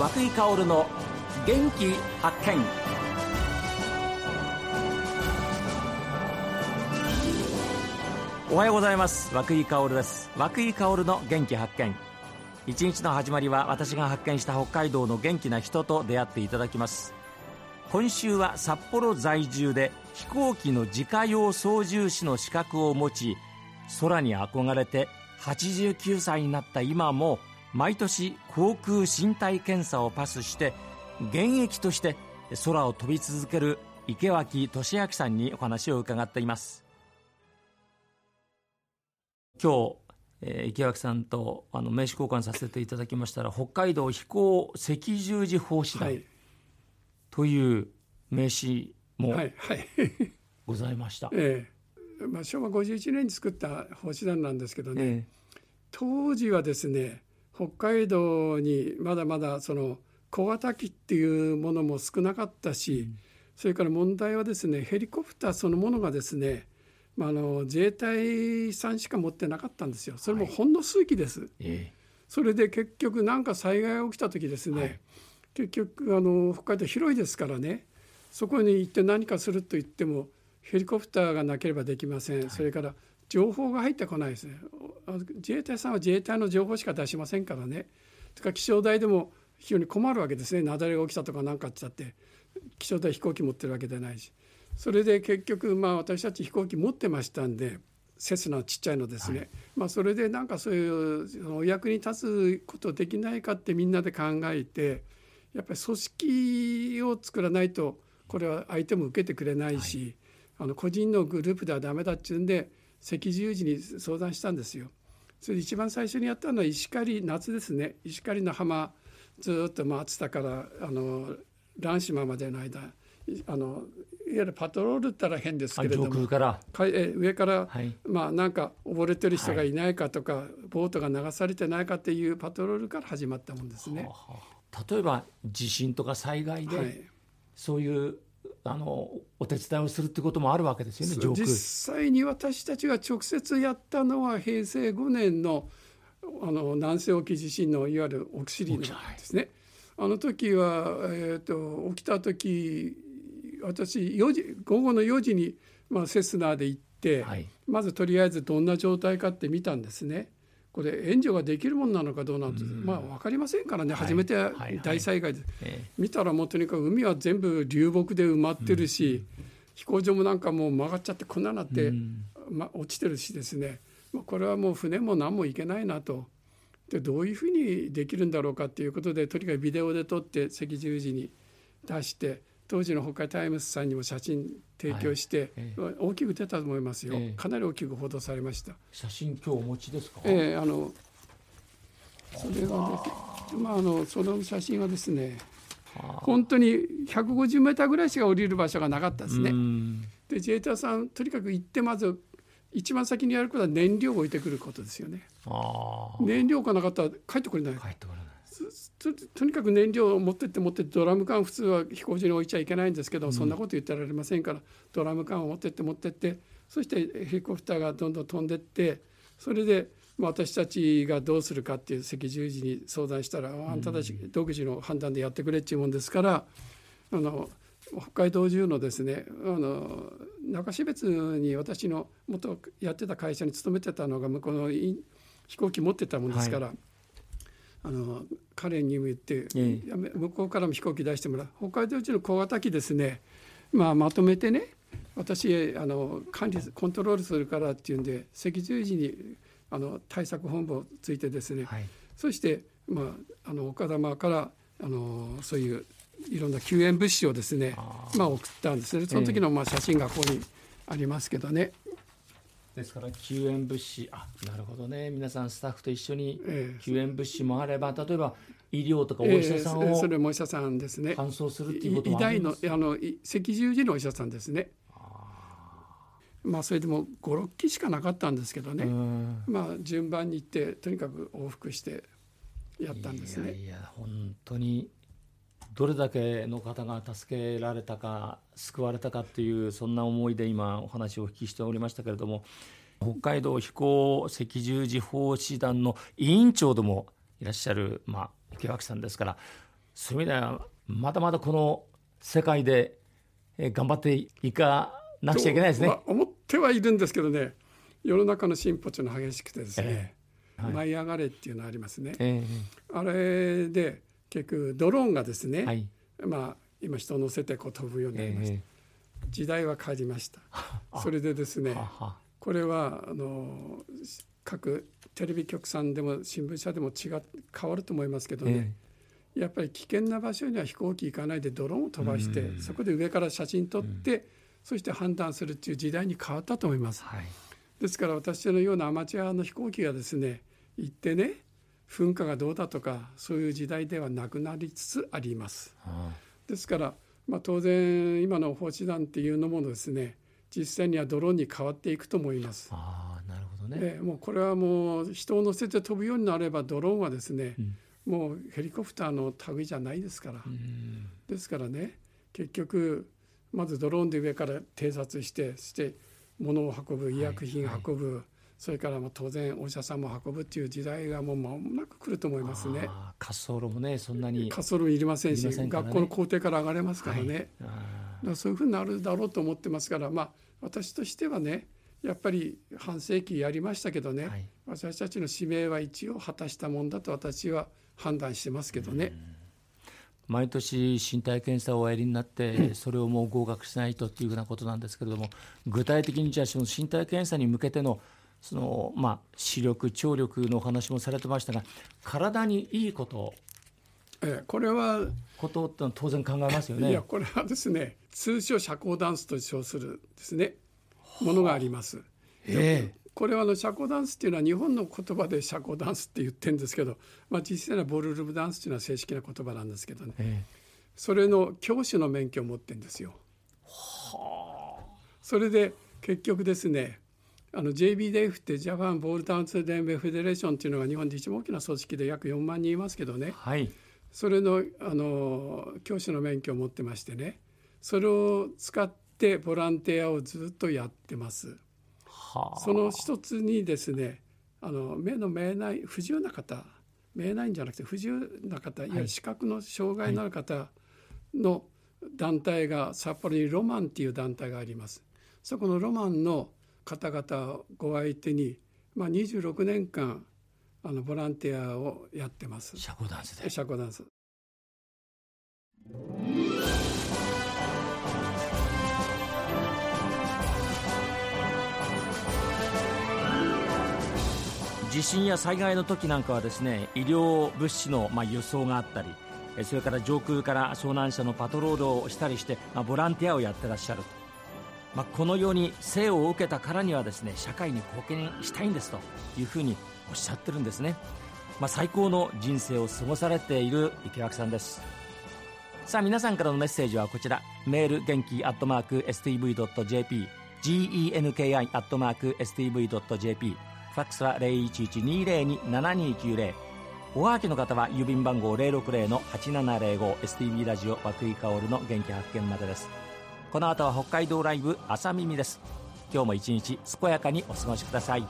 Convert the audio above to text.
和井薫の元気発見。おはようございます。和井薫です。和久井薫の元気発見。一日の始まりは私が発見した北海道の元気な人と出会っていただきます。今週は札幌在住で飛行機の自家用操縦士の資格を持ち空に憧れて89歳になった今も毎年航空身体検査をパスして現役として空を飛び続ける池脇俊明さんにお話を伺っています。今日、えー、池脇さんとあの名刺交換させていただきましたら北海道飛行赤十字奉仕団という名刺もございました、はいはいええ。まあ、昭和51年に作った奉仕団なんですけどね、え。当時はですね北海道にまだまだその小型機っていうものも少なかったし、うん、それから問題はですねヘリコプターそのものがですね、まあ、あの自衛隊さんしか持ってなかったんですよ。それもほんの数機です。はいえ。それで結局何か災害が起きた時ですね、はい、結局あの北海道広いですからね。そこに行って何かすると言ってもヘリコプターがなければできません、はい、それから情報が入ってこないですね。自衛隊さんは自衛隊の情報しか出しませんからね。とか気象台でも非常に困るわけですね。雪崩が起きたとか何かってって。気象台飛行機持ってるわけじゃないし。それで結局まあ私たち飛行機持ってましたんでセスナちっちゃいのですね、はい、まあそれでなんかそういうお役に立つことできないかってみんなで考えてやっぱり組織を作らないとこれは相手も受けてくれないし、はい、あの個人のグループではダメだっちゅうんで赤十字に相談したんですよ。それで一番最初にやったのは石狩夏ですね。石狩の浜ずっと回ってたからあの蘭島までの間あのいわゆるパトロールったら変ですけれどもから？え上から、はい、まあなんか溺れてる人がい。ないかとか、はい、ボートが流されてないかっていうパトロールから始まったもんですね。はあ、例えば地震とか災害で、はい、そういうあのお手伝いをするってこともあるわけですよね実際に私たちが直接やったのは平成5年のあの南西沖地震のいわゆる奥尻のですね。あの時は、えーと、起きた時私4時午後の4時に、まあ、セスナーで行って、はい、まずとりあえずどんな状態かって見たんですね。これ援助ができるものなのかどうなのか、まあ分かりませんからね、初めて大災害で、見たらもうとにかく海は全部流木で埋まってるし、飛行場もなんかもう曲がっちゃってこんななって、まあ、落ちてるしですね、まあ、これはもう船も何もいけないなと。でどういうふうにできるんだろうかっていうことでとにかくビデオで撮って赤十字に出して当時の北海タイムズさんにも写真提供して、はい。えー、大きく出たと思いますよ、えー、かなり大きく報道されました。写真今日お持ちですか？ええー、あのそれがねまああのその写真はですね本当に150メーターぐらいしか降りる場所がなかったですね。で自衛隊さんとにかく行ってまず一番先にやることは燃料を置いてくることですよね。燃料がなかったら帰ってこれない。帰ってこれないととにかく燃料を持ってって持ってってドラム缶普通は飛行場に置いちゃいけないんですけど、うん、そんなこと言ってられませんからドラム缶を持ってって持ってってそしてヘリコプターがどんどん飛んでってそれで私たちがどうするかっていう赤十字に相談したら、あんたたち独自の判断でやってくれっていうもんですからあの北海道中のですねあの中標津に私の元やってた会社に勤めてたのが向こうの飛行機持ってたもんですから。はいあの彼にも言って、ええ、向こうからも飛行機出してもらう。北海道中の小型機ですね、まあ、まとめてね私あの管理コントロールするからっていうんで赤十字にあの対策本部をついてですね、はい、そして、まあ、あの岡玉からあのそういういろんな救援物資をですねまあ、送ったんですね。その時のまあ写真がここにありますけどね。ですから救援物資。あなるほどね。皆さんスタッフと一緒に救援物資もあれば例えば医療とかお医者さんを、えー、それもお医者さんですね。搬送するっていうこともあります。医大のあの赤十字のお医者さんですね。まあそれでも56機しかなかったんですけどね。まあ順番に行ってとにかく往復してやったんですね。いや本当にどれだけの方が助けられたか救われたかっていうそんな思いで今お話をお聞きしておりましたけれども北海道飛行赤十字奉仕団の委員長でもいらっしゃる、まあ、池脇さんですからそういう意味ではまだまだこの世界で頑張っていかなくちゃいけないですね。思ってはいるんですけどね世の中の進歩というのは激しくてですね、えーはい、舞い上がれっていうのがありますね。えー、あれで結局ドローンがですね、はい、まあ今人を乗せてこう飛ぶようになりました。えー、時代は変わりました。それでですねこれはあの各テレビ局さんでも新聞社でも違変わると思いますけどね、やっぱり危険な場所には飛行機行かないでドローンを飛ばして、そこで上から写真撮って、そして判断するっていう時代に変わったと思います。はい、ですから私のようなアマチュアの飛行機がですね行ってね噴火がどうだとかそういう時代ではなくなりつつあります。ですから、まあ、当然今の放置弾っていうのもですね実際にはドローンに変わっていくと思います。あなるほどね、もうこれはもう人を乗せて飛ぶようになればドローンはですね、うん。もうヘリコプターの類じゃないですから、ですからね結局まずドローンで上から偵察してそして物を運ぶ医薬品を運ぶ、はい。はい、それからまあ当然お医者さんも運ぶっていう時代がもう間もなく来ると思いますね。滑走路もねそんなに滑走路いりませんし、ね、学校の校庭から上がれますからね、はい、そういうふうになるだろうと思ってますからまあ私としてはねやっぱり半世紀やりましたけどね、はい、私たちの使命は一応果たしたもんだと私は判断してますけどね。毎年身体検査をおやりになって、それをもう合格しないとっていうふうなことなんですけれども具体的にじゃあその身体検査に向けてのそのまあ視力聴力のお話もされてましたが体にいいことええ、これはことって当然考えますよね。いやこれはですね通称社交ダンスと称するですねものがあります。ええ、これはあの社交ダンスっていうのは日本の言葉で社交ダンスって言ってるんですけど、まあ、実際にはボールルームダンスっていうのは正式な言葉なんですけどね、ええ、それの教師の免許を持ってるんですよ。それで結局ですねあの JBDF ってジャパンボールダンス連盟フェデレーションっていうのが日本で一番大きな組織で約4万人いますけどね、はい、それのあの教師の免許を持ってましてね。それを使ってボランティアをずっとやってます。その一つにですねあの目の見えない不自由な方見えないんじゃなくて不自由な方、い、わゆる視覚の障害のある方の団体が札幌にロマンっていう団体があります。そこのロマンの方々をご相手に、まあ、26年間あのボランティアをやってます。社交ダンスで。社交ダンス。地震や災害の時なんかはですね医療物資のまあ輸送があったりそれから上空から遭難者のパトロールをしたりして、まあ、ボランティアをやってらっしゃると、まあ、このように生を受けたからにはですね社会に貢献したいんですというふうにおっしゃってるんですね、まあ、最高の人生を過ごされている池脇さんです。さあ皆さんからのメッセージはこちら。メール元気アットマーク STV.jp genki アットマーク STV.jp ファックスは0112027290おはがきの方は郵便番号 060-8705STB ラジオ和久井薫の元気発見までです。この後は北海道ライブ朝耳です。今日も一日健やかにお過ごしください。